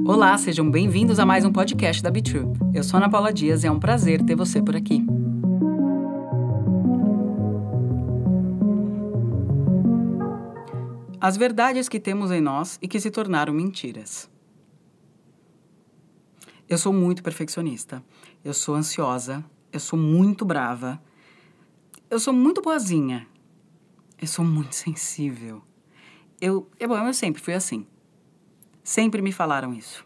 Olá, sejam bem-vindos a mais um podcast da Be True. Eu sou Ana Paula Dias e é um prazer ter você por aqui. As verdades que temos em nós e que se tornaram mentiras. Eu sou muito perfeccionista. Eu sou ansiosa. Eu sou muito brava. Eu sou muito boazinha. Eu sou muito sensível. Eu, eu, bom, eu sempre fui assim. Sempre me falaram isso.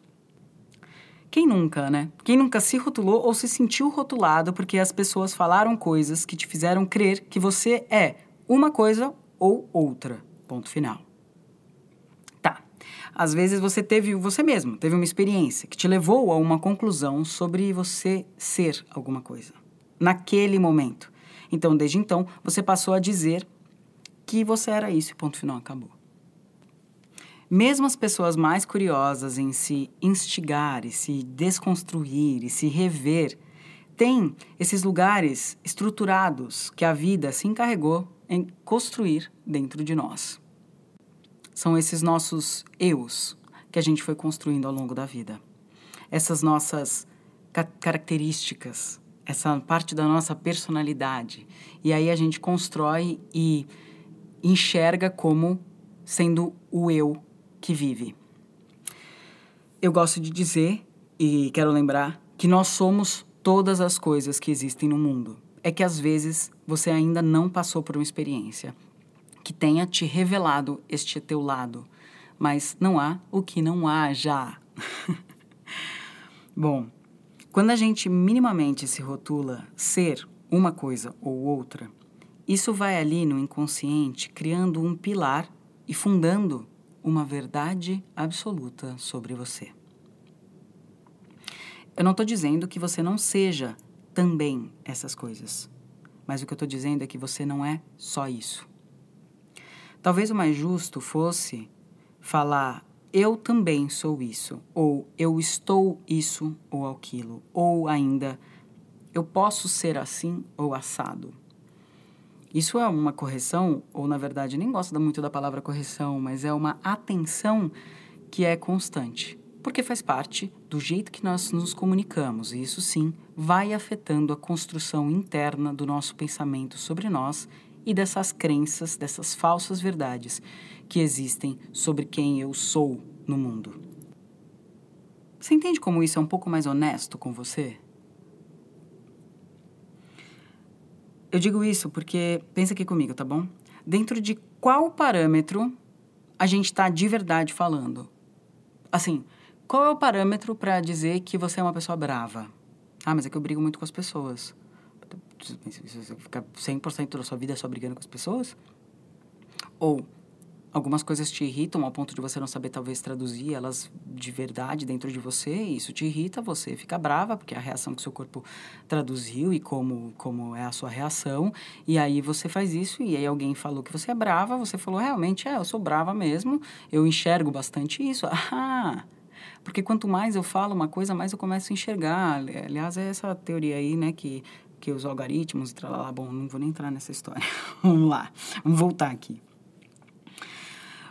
Quem nunca, né? Quem nunca se rotulou ou se sentiu rotulado porque as pessoas falaram coisas que te fizeram crer que você é uma coisa ou outra. Ponto final. Tá. Às vezes você teve você mesmo, teve uma experiência que te levou a uma conclusão sobre você ser alguma coisa. Naquele momento. Então, desde então, você passou a dizer que você era isso ponto final acabou. Mesmo as pessoas mais curiosas em se instigar e se desconstruir e se rever, têm esses lugares estruturados que a vida se encarregou em construir dentro de nós. São esses nossos eus que a gente foi construindo ao longo da vida. Essas nossas ca características, essa parte da nossa personalidade. E aí a gente constrói e enxerga como sendo o eu que vive. Eu gosto de dizer, e quero lembrar, que nós somos todas as coisas que existem no mundo. É que às vezes você ainda não passou por uma experiência que tenha te revelado este teu lado, mas não há o que não há já. Bom, quando a gente minimamente se rotula ser uma coisa ou outra, isso vai ali no inconsciente criando um pilar e fundando uma verdade absoluta sobre você. Eu não estou dizendo que você não seja também essas coisas, mas o que eu estou dizendo é que você não é só isso. Talvez o mais justo fosse falar eu também sou isso, ou eu estou isso ou aquilo, ou ainda eu posso ser assim ou assado. Isso é uma correção, ou na verdade nem gosto muito da palavra correção, mas é uma atenção que é constante, porque faz parte do jeito que nós nos comunicamos, e isso sim vai afetando a construção interna do nosso pensamento sobre nós e dessas crenças, dessas falsas verdades que existem sobre quem eu sou no mundo. Você entende como isso é um pouco mais honesto com você? Eu digo isso porque, pensa aqui comigo, tá bom? Dentro de qual parâmetro a gente está de verdade falando? Assim, qual é o parâmetro para dizer que você é uma pessoa brava? Ah, mas é que eu brigo muito com as pessoas. Você fica 100% da sua vida só brigando com as pessoas? Ou algumas coisas te irritam ao ponto de você não saber talvez traduzir elas de verdade dentro de você, e isso te irrita, você fica brava, porque é a reação que seu corpo traduziu e como, como é a sua reação, e aí você faz isso, e aí alguém falou que você é brava, você falou, realmente, é, eu sou brava mesmo, eu enxergo bastante isso, ah, porque quanto mais eu falo uma coisa, mais eu começo a enxergar, aliás, é essa teoria aí, né, que que os algoritmos, lá, bom, não vou nem entrar nessa história. vamos lá, vamos voltar aqui.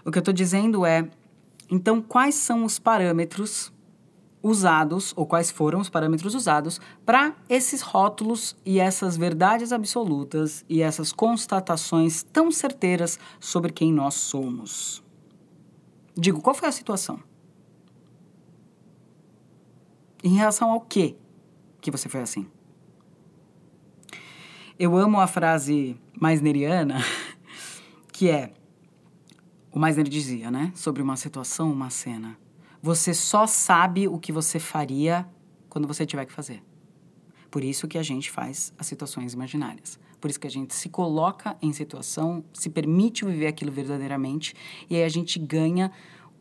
O que eu estou dizendo é, então, quais são os parâmetros usados, ou quais foram os parâmetros usados, para esses rótulos e essas verdades absolutas e essas constatações tão certeiras sobre quem nós somos? Digo, qual foi a situação? Em relação ao que que você foi assim? Eu amo a frase mais neriana, que é o Meisner dizia, né? Sobre uma situação, uma cena. Você só sabe o que você faria quando você tiver que fazer. Por isso que a gente faz as situações imaginárias. Por isso que a gente se coloca em situação, se permite viver aquilo verdadeiramente e aí a gente ganha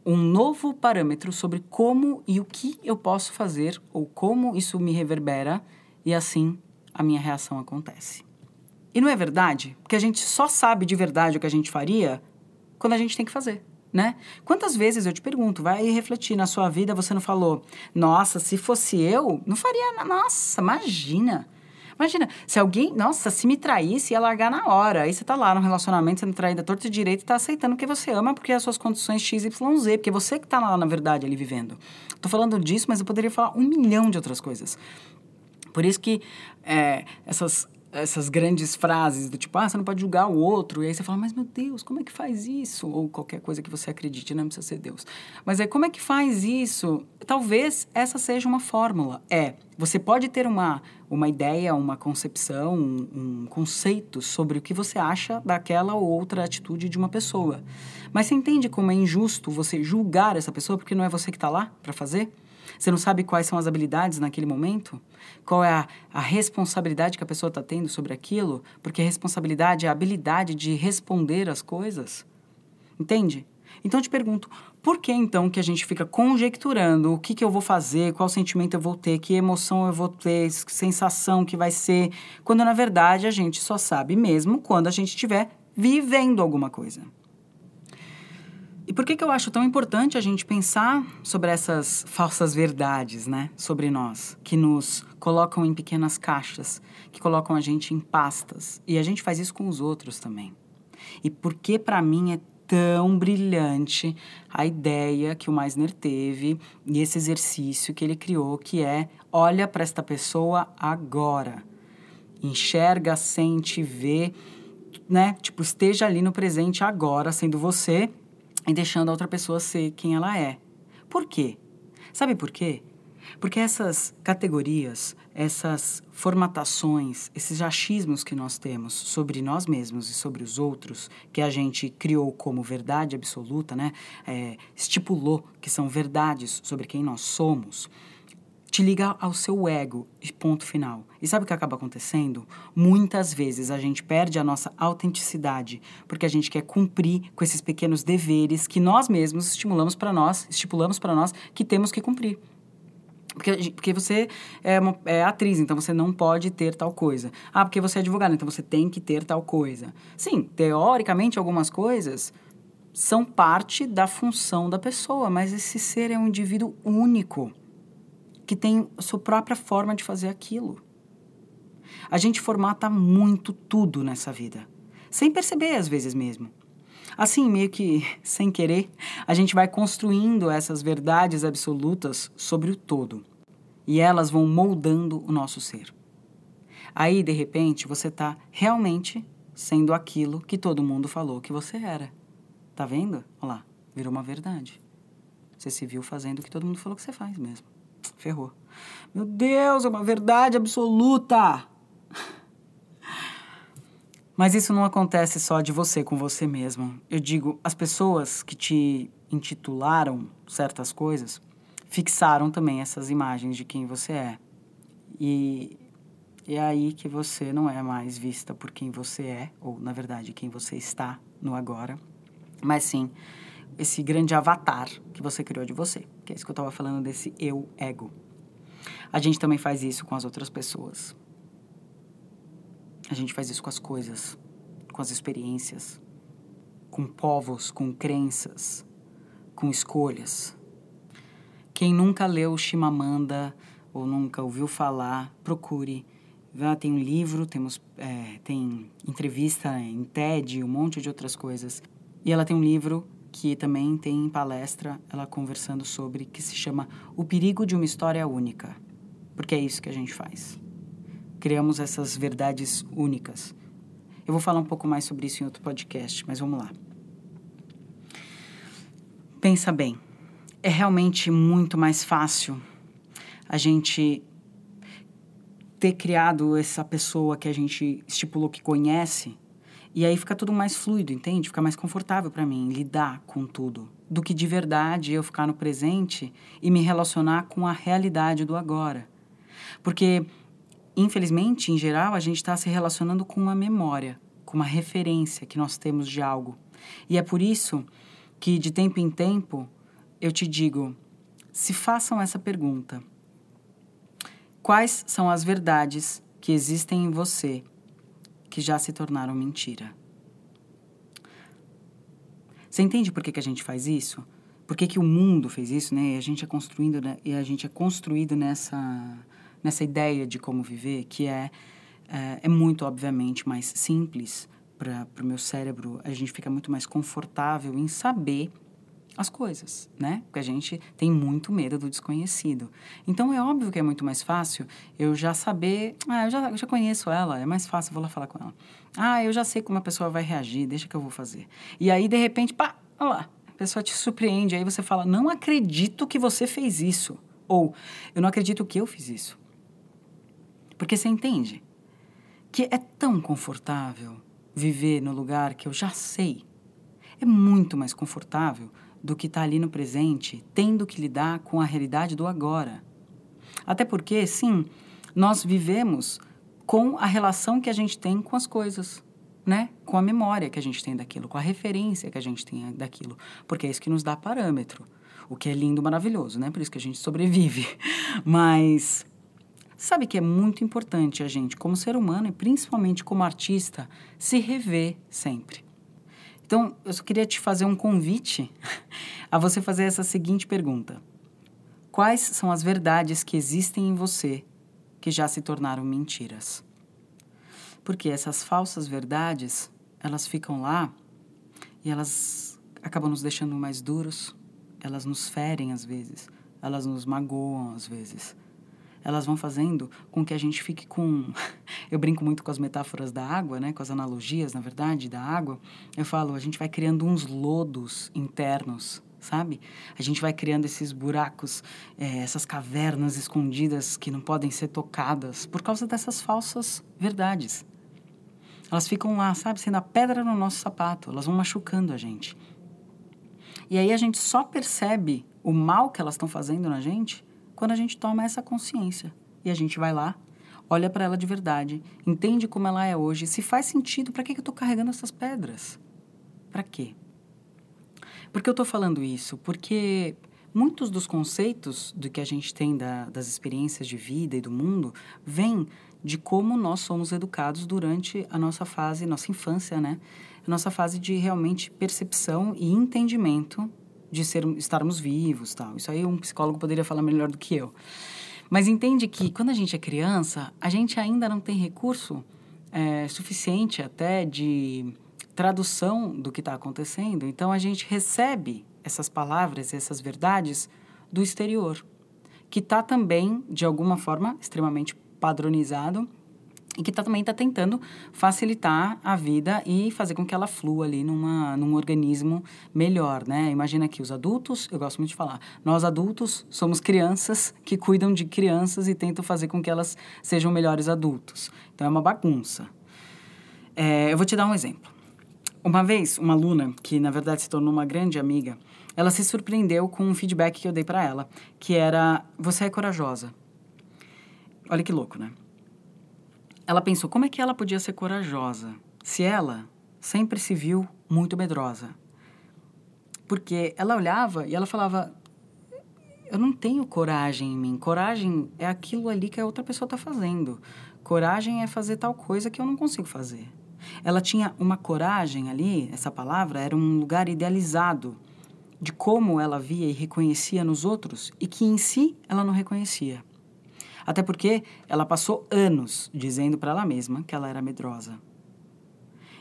um novo parâmetro sobre como e o que eu posso fazer ou como isso me reverbera e assim a minha reação acontece. E não é verdade? Porque a gente só sabe de verdade o que a gente faria quando a gente tem que fazer. Né? Quantas vezes eu te pergunto, vai refletir na sua vida, você não falou, nossa, se fosse eu, não faria, nossa, imagina. Imagina, se alguém, nossa, se me traísse, ia largar na hora. Aí você tá lá no relacionamento, sendo traída torto e direito e tá aceitando que você ama porque as suas condições XYZ, porque você que tá lá, na verdade, ali vivendo. Tô falando disso, mas eu poderia falar um milhão de outras coisas. Por isso que é, essas essas grandes frases do tipo, ah, você não pode julgar o outro. E aí você fala, mas meu Deus, como é que faz isso? Ou qualquer coisa que você acredite, não precisa ser Deus. Mas é como é que faz isso? Talvez essa seja uma fórmula. É, você pode ter uma, uma ideia, uma concepção, um, um conceito sobre o que você acha daquela ou outra atitude de uma pessoa. Mas você entende como é injusto você julgar essa pessoa porque não é você que está lá para fazer? Você não sabe quais são as habilidades naquele momento? Qual é a, a responsabilidade que a pessoa está tendo sobre aquilo? Porque a responsabilidade é a habilidade de responder as coisas. Entende? Então eu te pergunto, por que então que a gente fica conjecturando o que, que eu vou fazer, qual sentimento eu vou ter, que emoção eu vou ter, que sensação que vai ser, quando na verdade a gente só sabe mesmo quando a gente estiver vivendo alguma coisa? E por que, que eu acho tão importante a gente pensar sobre essas falsas verdades, né? Sobre nós, que nos colocam em pequenas caixas, que colocam a gente em pastas. E a gente faz isso com os outros também. E por que, para mim, é tão brilhante a ideia que o Meisner teve e esse exercício que ele criou, que é olha para esta pessoa agora. Enxerga, sente, vê, né? Tipo, esteja ali no presente agora, sendo você e deixando a outra pessoa ser quem ela é. Por quê? Sabe por quê? Porque essas categorias, essas formatações, esses achismos que nós temos sobre nós mesmos e sobre os outros, que a gente criou como verdade absoluta, né? É, estipulou que são verdades sobre quem nós somos, te liga ao seu ego, ponto final. E sabe o que acaba acontecendo? Muitas vezes a gente perde a nossa autenticidade porque a gente quer cumprir com esses pequenos deveres que nós mesmos estimulamos para nós, estipulamos para nós que temos que cumprir. Porque, porque você é, uma, é atriz, então você não pode ter tal coisa. Ah, porque você é advogado, então você tem que ter tal coisa. Sim, teoricamente, algumas coisas são parte da função da pessoa, mas esse ser é um indivíduo único que tem sua própria forma de fazer aquilo. A gente formata muito tudo nessa vida, sem perceber às vezes mesmo. Assim, meio que sem querer, a gente vai construindo essas verdades absolutas sobre o todo. E elas vão moldando o nosso ser. Aí, de repente, você está realmente sendo aquilo que todo mundo falou que você era. Tá vendo? Olha lá, virou uma verdade. Você se viu fazendo o que todo mundo falou que você faz mesmo ferrou. Meu Deus, é uma verdade absoluta! Mas isso não acontece só de você com você mesmo. Eu digo, as pessoas que te intitularam certas coisas fixaram também essas imagens de quem você é. E é aí que você não é mais vista por quem você é, ou na verdade quem você está no agora, mas sim esse grande avatar que você criou de você. Que é isso que eu estava falando desse eu ego. A gente também faz isso com as outras pessoas. A gente faz isso com as coisas, com as experiências, com povos, com crenças, com escolhas. Quem nunca leu Chimamanda ou nunca ouviu falar, procure. Ah, tem um livro, temos, é, tem entrevista em TED, um monte de outras coisas. E ela tem um livro que também tem palestra, ela conversando sobre, que se chama O Perigo de uma História Única. Porque é isso que a gente faz. Criamos essas verdades únicas. Eu vou falar um pouco mais sobre isso em outro podcast, mas vamos lá. Pensa bem, é realmente muito mais fácil a gente ter criado essa pessoa que a gente estipulou que conhece e aí fica tudo mais fluido, entende? Fica mais confortável para mim lidar com tudo, do que de verdade eu ficar no presente e me relacionar com a realidade do agora. Porque, infelizmente, em geral, a gente está se relacionando com uma memória, com uma referência que nós temos de algo. E é por isso que, de tempo em tempo, eu te digo: se façam essa pergunta. Quais são as verdades que existem em você que já se tornaram mentira. Você entende por que, que a gente faz isso? Por que, que o mundo fez isso, né? E a gente é construindo, né? e a gente é construído nessa nessa ideia de como viver, que é é, é muito, obviamente, mais simples para o meu cérebro. A gente fica muito mais confortável em saber as coisas, né? Porque a gente tem muito medo do desconhecido. Então é óbvio que é muito mais fácil eu já saber, ah, eu já, eu já conheço ela, é mais fácil, vou lá falar com ela. Ah, eu já sei como a pessoa vai reagir, deixa que eu vou fazer. E aí, de repente, pá, olha lá, a pessoa te surpreende, aí você fala, não acredito que você fez isso. Ou, eu não acredito que eu fiz isso. Porque você entende que é tão confortável viver no lugar que eu já sei. É muito mais confortável do que estar tá ali no presente, tendo que lidar com a realidade do agora. Até porque, sim, nós vivemos com a relação que a gente tem com as coisas, né? Com a memória que a gente tem daquilo, com a referência que a gente tem daquilo, porque é isso que nos dá parâmetro, o que é lindo, maravilhoso, né? Por isso que a gente sobrevive. Mas sabe que é muito importante a gente, como ser humano e principalmente como artista, se rever sempre. Então, eu só queria te fazer um convite a você fazer essa seguinte pergunta: Quais são as verdades que existem em você que já se tornaram mentiras? Porque essas falsas verdades, elas ficam lá e elas acabam nos deixando mais duros, elas nos ferem às vezes, elas nos magoam às vezes elas vão fazendo com que a gente fique com. Eu brinco muito com as metáforas da água, né? com as analogias, na verdade, da água. Eu falo, a gente vai criando uns lodos internos, sabe? A gente vai criando esses buracos, é, essas cavernas escondidas que não podem ser tocadas por causa dessas falsas verdades. Elas ficam lá, sabe, sendo a pedra no nosso sapato, elas vão machucando a gente. E aí a gente só percebe o mal que elas estão fazendo na gente quando a gente toma essa consciência e a gente vai lá, olha para ela de verdade, entende como ela é hoje, se faz sentido, para que, eu estou carregando essas pedras? Para quê? Por que eu estou falando isso? Porque muitos dos conceitos do que a gente tem da, das experiências de vida e do mundo vêm de como nós somos educados durante a nossa fase, nossa infância, né? Nossa fase de realmente percepção e entendimento de ser, estarmos vivos tal. Isso aí um psicólogo poderia falar melhor do que eu. Mas entende que quando a gente é criança, a gente ainda não tem recurso é, suficiente até de tradução do que está acontecendo. Então a gente recebe essas palavras, essas verdades do exterior, que está também, de alguma forma, extremamente padronizado e que tá, também está tentando facilitar a vida e fazer com que ela flua ali numa, num organismo melhor, né? Imagina que os adultos, eu gosto muito de falar, nós adultos somos crianças que cuidam de crianças e tentam fazer com que elas sejam melhores adultos. Então é uma bagunça. É, eu vou te dar um exemplo. Uma vez, uma aluna, que na verdade se tornou uma grande amiga, ela se surpreendeu com um feedback que eu dei para ela, que era: Você é corajosa. Olha que louco, né? Ela pensou como é que ela podia ser corajosa se ela sempre se viu muito medrosa. Porque ela olhava e ela falava: Eu não tenho coragem em mim. Coragem é aquilo ali que a outra pessoa está fazendo. Coragem é fazer tal coisa que eu não consigo fazer. Ela tinha uma coragem ali, essa palavra era um lugar idealizado de como ela via e reconhecia nos outros e que em si ela não reconhecia. Até porque ela passou anos dizendo para ela mesma que ela era medrosa.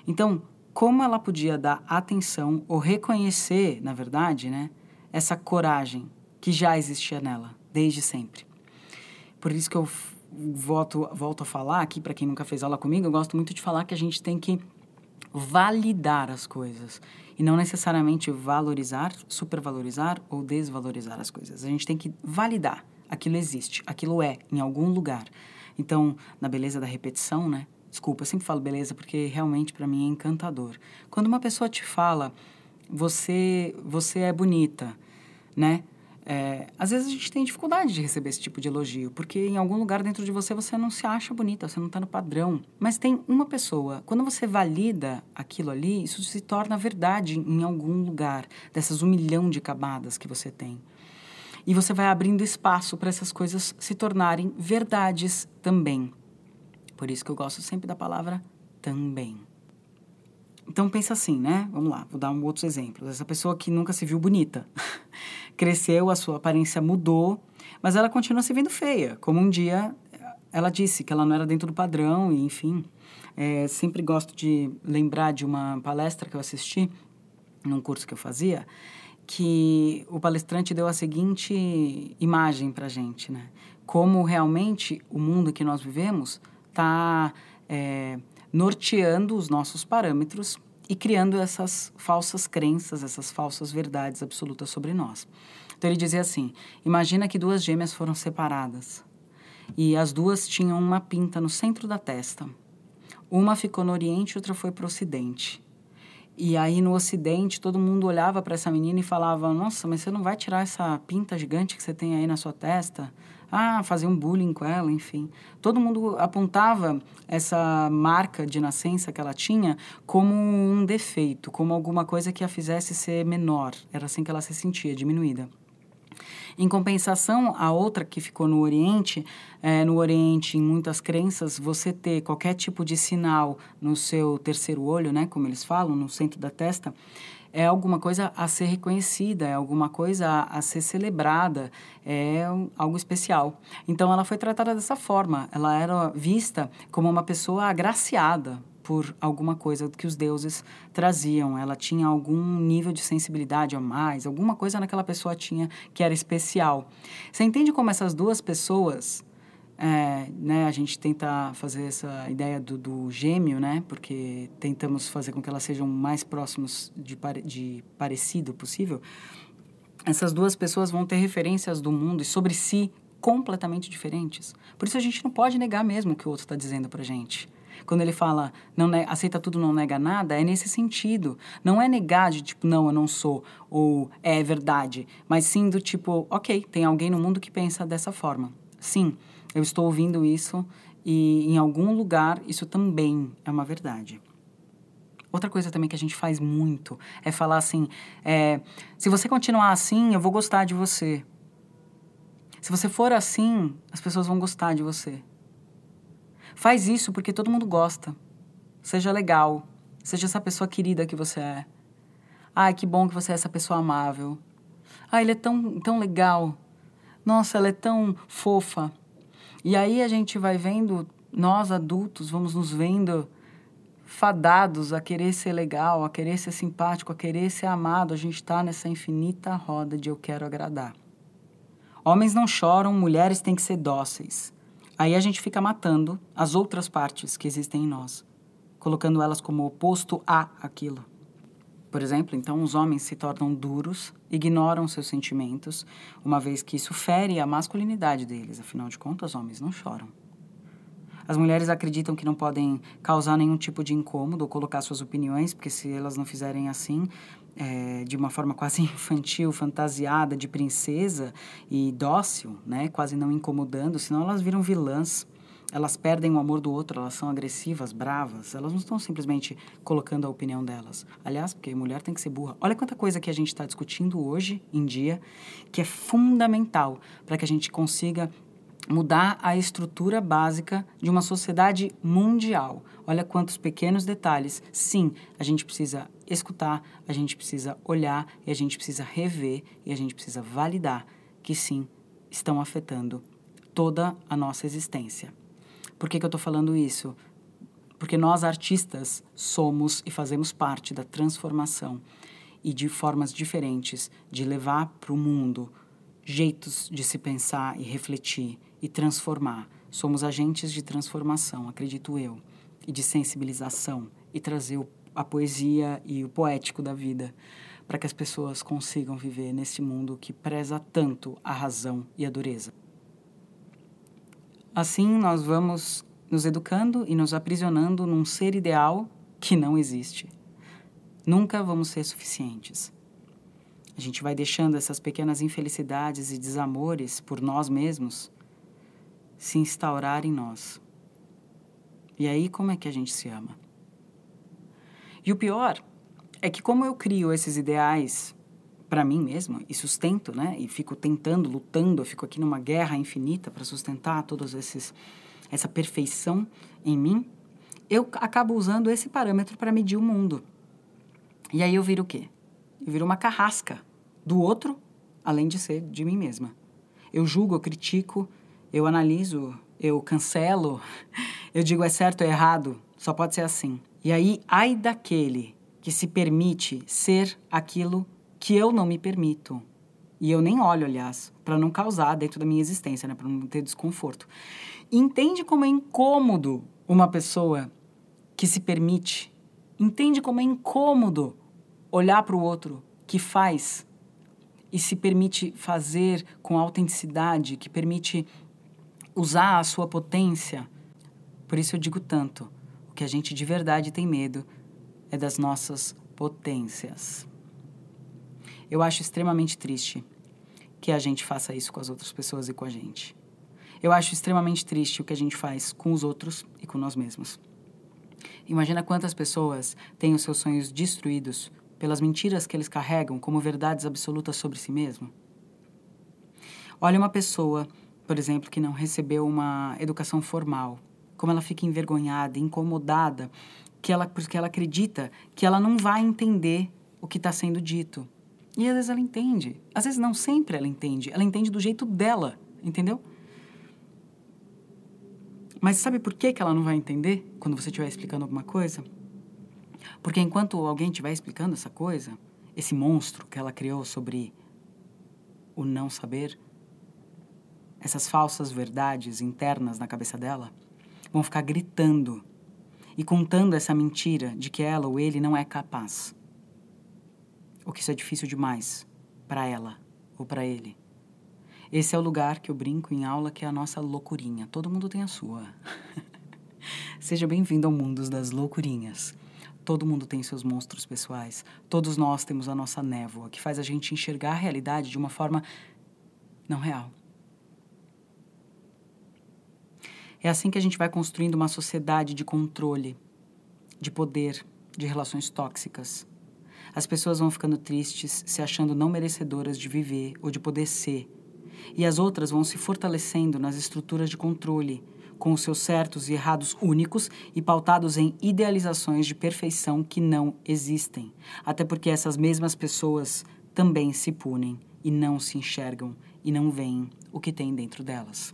Então, como ela podia dar atenção ou reconhecer, na verdade, né, essa coragem que já existia nela desde sempre? Por isso que eu volto, volto a falar aqui, para quem nunca fez aula comigo, eu gosto muito de falar que a gente tem que validar as coisas e não necessariamente valorizar, supervalorizar ou desvalorizar as coisas. A gente tem que validar aquilo existe, aquilo é em algum lugar. Então, na beleza da repetição, né? Desculpa, eu sempre falo beleza porque realmente para mim é encantador. Quando uma pessoa te fala, você, você é bonita, né? É, às vezes a gente tem dificuldade de receber esse tipo de elogio, porque em algum lugar dentro de você você não se acha bonita, você não está no padrão. Mas tem uma pessoa, quando você valida aquilo ali, isso se torna verdade em algum lugar, dessas um milhão de camadas que você tem. E você vai abrindo espaço para essas coisas se tornarem verdades também. Por isso que eu gosto sempre da palavra também. Então pensa assim, né? Vamos lá, vou dar um outros exemplos. Essa pessoa que nunca se viu bonita, cresceu, a sua aparência mudou, mas ela continua se vendo feia, como um dia ela disse que ela não era dentro do padrão, e enfim. É, sempre gosto de lembrar de uma palestra que eu assisti, num curso que eu fazia, que o palestrante deu a seguinte imagem para gente, né? Como realmente o mundo que nós vivemos está é, norteando os nossos parâmetros e criando essas falsas crenças, essas falsas verdades absolutas sobre nós. Então ele dizia assim: imagina que duas gêmeas foram separadas e as duas tinham uma pinta no centro da testa. Uma ficou no Oriente, outra foi para o Ocidente. E aí no Ocidente todo mundo olhava para essa menina e falava: Nossa, mas você não vai tirar essa pinta gigante que você tem aí na sua testa? Ah, fazer um bullying com ela, enfim. Todo mundo apontava essa marca de nascença que ela tinha como um defeito, como alguma coisa que a fizesse ser menor. Era assim que ela se sentia, diminuída. Em compensação, a outra que ficou no Oriente, é, no Oriente, em muitas crenças, você ter qualquer tipo de sinal no seu terceiro olho, né, como eles falam, no centro da testa, é alguma coisa a ser reconhecida, é alguma coisa a, a ser celebrada, é algo especial. Então ela foi tratada dessa forma, ela era vista como uma pessoa agraciada, por alguma coisa que os deuses traziam. Ela tinha algum nível de sensibilidade a mais, alguma coisa naquela pessoa tinha que era especial. Você entende como essas duas pessoas, é, né, a gente tenta fazer essa ideia do, do, gêmeo, né, porque tentamos fazer com que elas sejam mais próximos de, de parecido possível. Essas duas pessoas vão ter referências do mundo e sobre si completamente diferentes. Por isso a gente não pode negar mesmo o que o outro está dizendo para gente. Quando ele fala não aceita tudo, não nega nada, é nesse sentido. Não é negar de tipo, não, eu não sou, ou é verdade, mas sim do tipo, ok, tem alguém no mundo que pensa dessa forma. Sim, eu estou ouvindo isso e em algum lugar isso também é uma verdade. Outra coisa também que a gente faz muito é falar assim: é, se você continuar assim, eu vou gostar de você. Se você for assim, as pessoas vão gostar de você. Faz isso porque todo mundo gosta. Seja legal. Seja essa pessoa querida que você é. Ai, que bom que você é essa pessoa amável. Ah, ele é tão, tão legal. Nossa, ela é tão fofa. E aí a gente vai vendo, nós adultos, vamos nos vendo fadados a querer ser legal, a querer ser simpático, a querer ser amado. A gente está nessa infinita roda de eu quero agradar. Homens não choram, mulheres têm que ser dóceis. Aí a gente fica matando as outras partes que existem em nós, colocando elas como oposto a aquilo. Por exemplo, então os homens se tornam duros, ignoram seus sentimentos, uma vez que isso fere a masculinidade deles. Afinal de contas, homens não choram. As mulheres acreditam que não podem causar nenhum tipo de incômodo ou colocar suas opiniões, porque se elas não fizerem assim, é, de uma forma quase infantil, fantasiada, de princesa e dócil, né? quase não incomodando, senão elas viram vilãs. Elas perdem o amor do outro, elas são agressivas, bravas. Elas não estão simplesmente colocando a opinião delas. Aliás, porque mulher tem que ser burra. Olha quanta coisa que a gente está discutindo hoje em dia que é fundamental para que a gente consiga mudar a estrutura básica de uma sociedade mundial. Olha quantos pequenos detalhes. Sim, a gente precisa escutar, a gente precisa olhar e a gente precisa rever e a gente precisa validar que sim, estão afetando toda a nossa existência. Por que, que eu estou falando isso? Porque nós, artistas, somos e fazemos parte da transformação e de formas diferentes de levar para o mundo jeitos de se pensar e refletir e transformar. Somos agentes de transformação, acredito eu, e de sensibilização e trazer o, a poesia e o poético da vida para que as pessoas consigam viver nesse mundo que preza tanto a razão e a dureza. Assim, nós vamos nos educando e nos aprisionando num ser ideal que não existe. Nunca vamos ser suficientes. A gente vai deixando essas pequenas infelicidades e desamores por nós mesmos se instaurar em nós. E aí, como é que a gente se ama? E o pior é que, como eu crio esses ideais para mim mesma e sustento, né? E fico tentando, lutando, eu fico aqui numa guerra infinita para sustentar todos esses essa perfeição em mim, eu acabo usando esse parâmetro para medir o mundo. E aí eu viro o quê? Eu viro uma carrasca do outro, além de ser de mim mesma. Eu julgo, eu critico, eu analiso, eu cancelo, eu digo é certo ou é errado, só pode ser assim. E aí, ai daquele que se permite ser aquilo que eu não me permito. E eu nem olho, aliás, para não causar dentro da minha existência, né, para não ter desconforto. Entende como é incômodo uma pessoa que se permite? Entende como é incômodo olhar para o outro que faz e se permite fazer com autenticidade, que permite usar a sua potência? Por isso eu digo tanto: o que a gente de verdade tem medo é das nossas potências. Eu acho extremamente triste que a gente faça isso com as outras pessoas e com a gente. Eu acho extremamente triste o que a gente faz com os outros e com nós mesmos. Imagina quantas pessoas têm os seus sonhos destruídos pelas mentiras que eles carregam como verdades absolutas sobre si mesmo. Olha uma pessoa, por exemplo, que não recebeu uma educação formal, como ela fica envergonhada, incomodada, que ela, porque ela acredita que ela não vai entender o que está sendo dito. E às vezes ela entende. Às vezes não sempre ela entende. Ela entende do jeito dela, entendeu? Mas sabe por que, que ela não vai entender quando você estiver explicando alguma coisa? Porque enquanto alguém estiver explicando essa coisa, esse monstro que ela criou sobre o não saber, essas falsas verdades internas na cabeça dela, vão ficar gritando e contando essa mentira de que ela ou ele não é capaz ou que isso é difícil demais para ela ou para ele. Esse é o lugar que eu brinco em aula que é a nossa loucurinha. Todo mundo tem a sua. Seja bem-vindo ao mundo das loucurinhas. Todo mundo tem seus monstros pessoais. Todos nós temos a nossa névoa, que faz a gente enxergar a realidade de uma forma não real. É assim que a gente vai construindo uma sociedade de controle, de poder, de relações tóxicas. As pessoas vão ficando tristes, se achando não merecedoras de viver ou de poder ser. E as outras vão se fortalecendo nas estruturas de controle, com os seus certos e errados únicos e pautados em idealizações de perfeição que não existem. Até porque essas mesmas pessoas também se punem e não se enxergam e não veem o que tem dentro delas.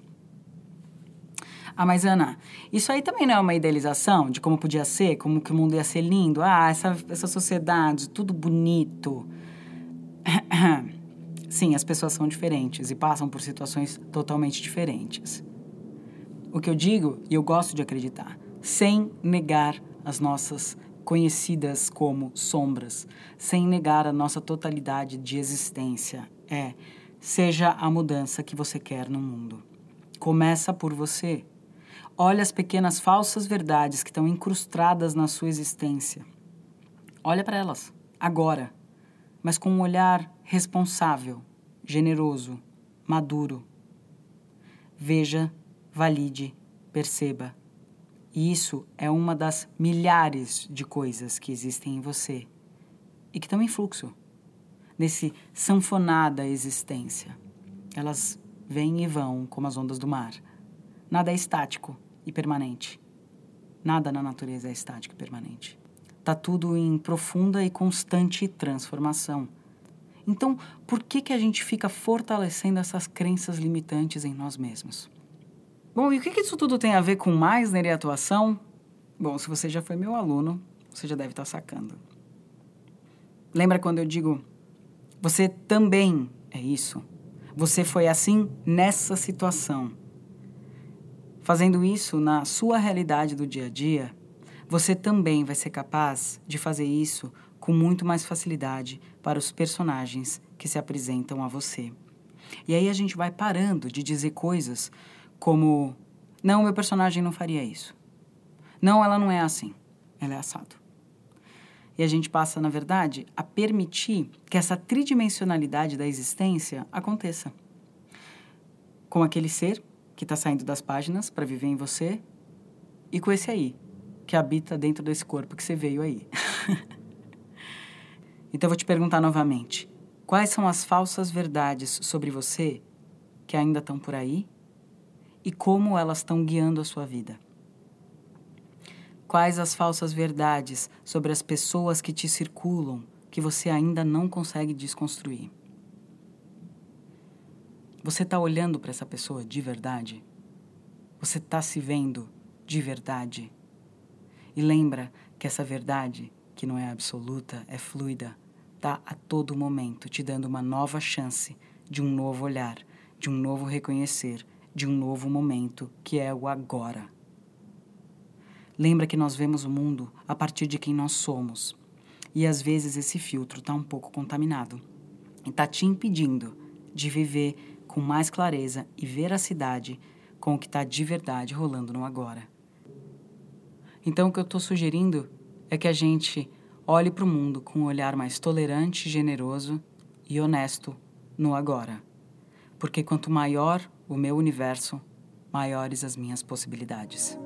Ah, mas Ana, isso aí também não é uma idealização de como podia ser, como que o mundo ia ser lindo? Ah, essa, essa sociedade, tudo bonito. Sim, as pessoas são diferentes e passam por situações totalmente diferentes. O que eu digo, e eu gosto de acreditar, sem negar as nossas conhecidas como sombras, sem negar a nossa totalidade de existência, é: seja a mudança que você quer no mundo. Começa por você. Olha as pequenas falsas verdades que estão incrustadas na sua existência. Olha para elas, agora, mas com um olhar responsável, generoso, maduro. Veja, valide, perceba. E isso é uma das milhares de coisas que existem em você e que estão em fluxo, nesse sanfonada existência. Elas vêm e vão como as ondas do mar. Nada é estático e permanente. Nada na natureza é estático e permanente. Está tudo em profunda e constante transformação. Então, por que, que a gente fica fortalecendo essas crenças limitantes em nós mesmos? Bom, e o que, que isso tudo tem a ver com mais e atuação? Bom, se você já foi meu aluno, você já deve estar tá sacando. Lembra quando eu digo, você também é isso? Você foi assim nessa situação. Fazendo isso na sua realidade do dia a dia, você também vai ser capaz de fazer isso com muito mais facilidade para os personagens que se apresentam a você. E aí a gente vai parando de dizer coisas como: não, meu personagem não faria isso. Não, ela não é assim. Ela é assado. E a gente passa, na verdade, a permitir que essa tridimensionalidade da existência aconteça. Com aquele ser que está saindo das páginas para viver em você, e com esse aí, que habita dentro desse corpo que você veio aí. então eu vou te perguntar novamente: quais são as falsas verdades sobre você que ainda estão por aí e como elas estão guiando a sua vida? Quais as falsas verdades sobre as pessoas que te circulam que você ainda não consegue desconstruir? Você está olhando para essa pessoa de verdade? Você está se vendo de verdade? E lembra que essa verdade, que não é absoluta, é fluida, está a todo momento te dando uma nova chance de um novo olhar, de um novo reconhecer, de um novo momento, que é o agora. Lembra que nós vemos o mundo a partir de quem nós somos. E às vezes esse filtro está um pouco contaminado e está te impedindo de viver com mais clareza e veracidade com o que está de verdade rolando no agora. Então, o que eu estou sugerindo é que a gente olhe para o mundo com um olhar mais tolerante, generoso e honesto no agora. Porque quanto maior o meu universo, maiores as minhas possibilidades.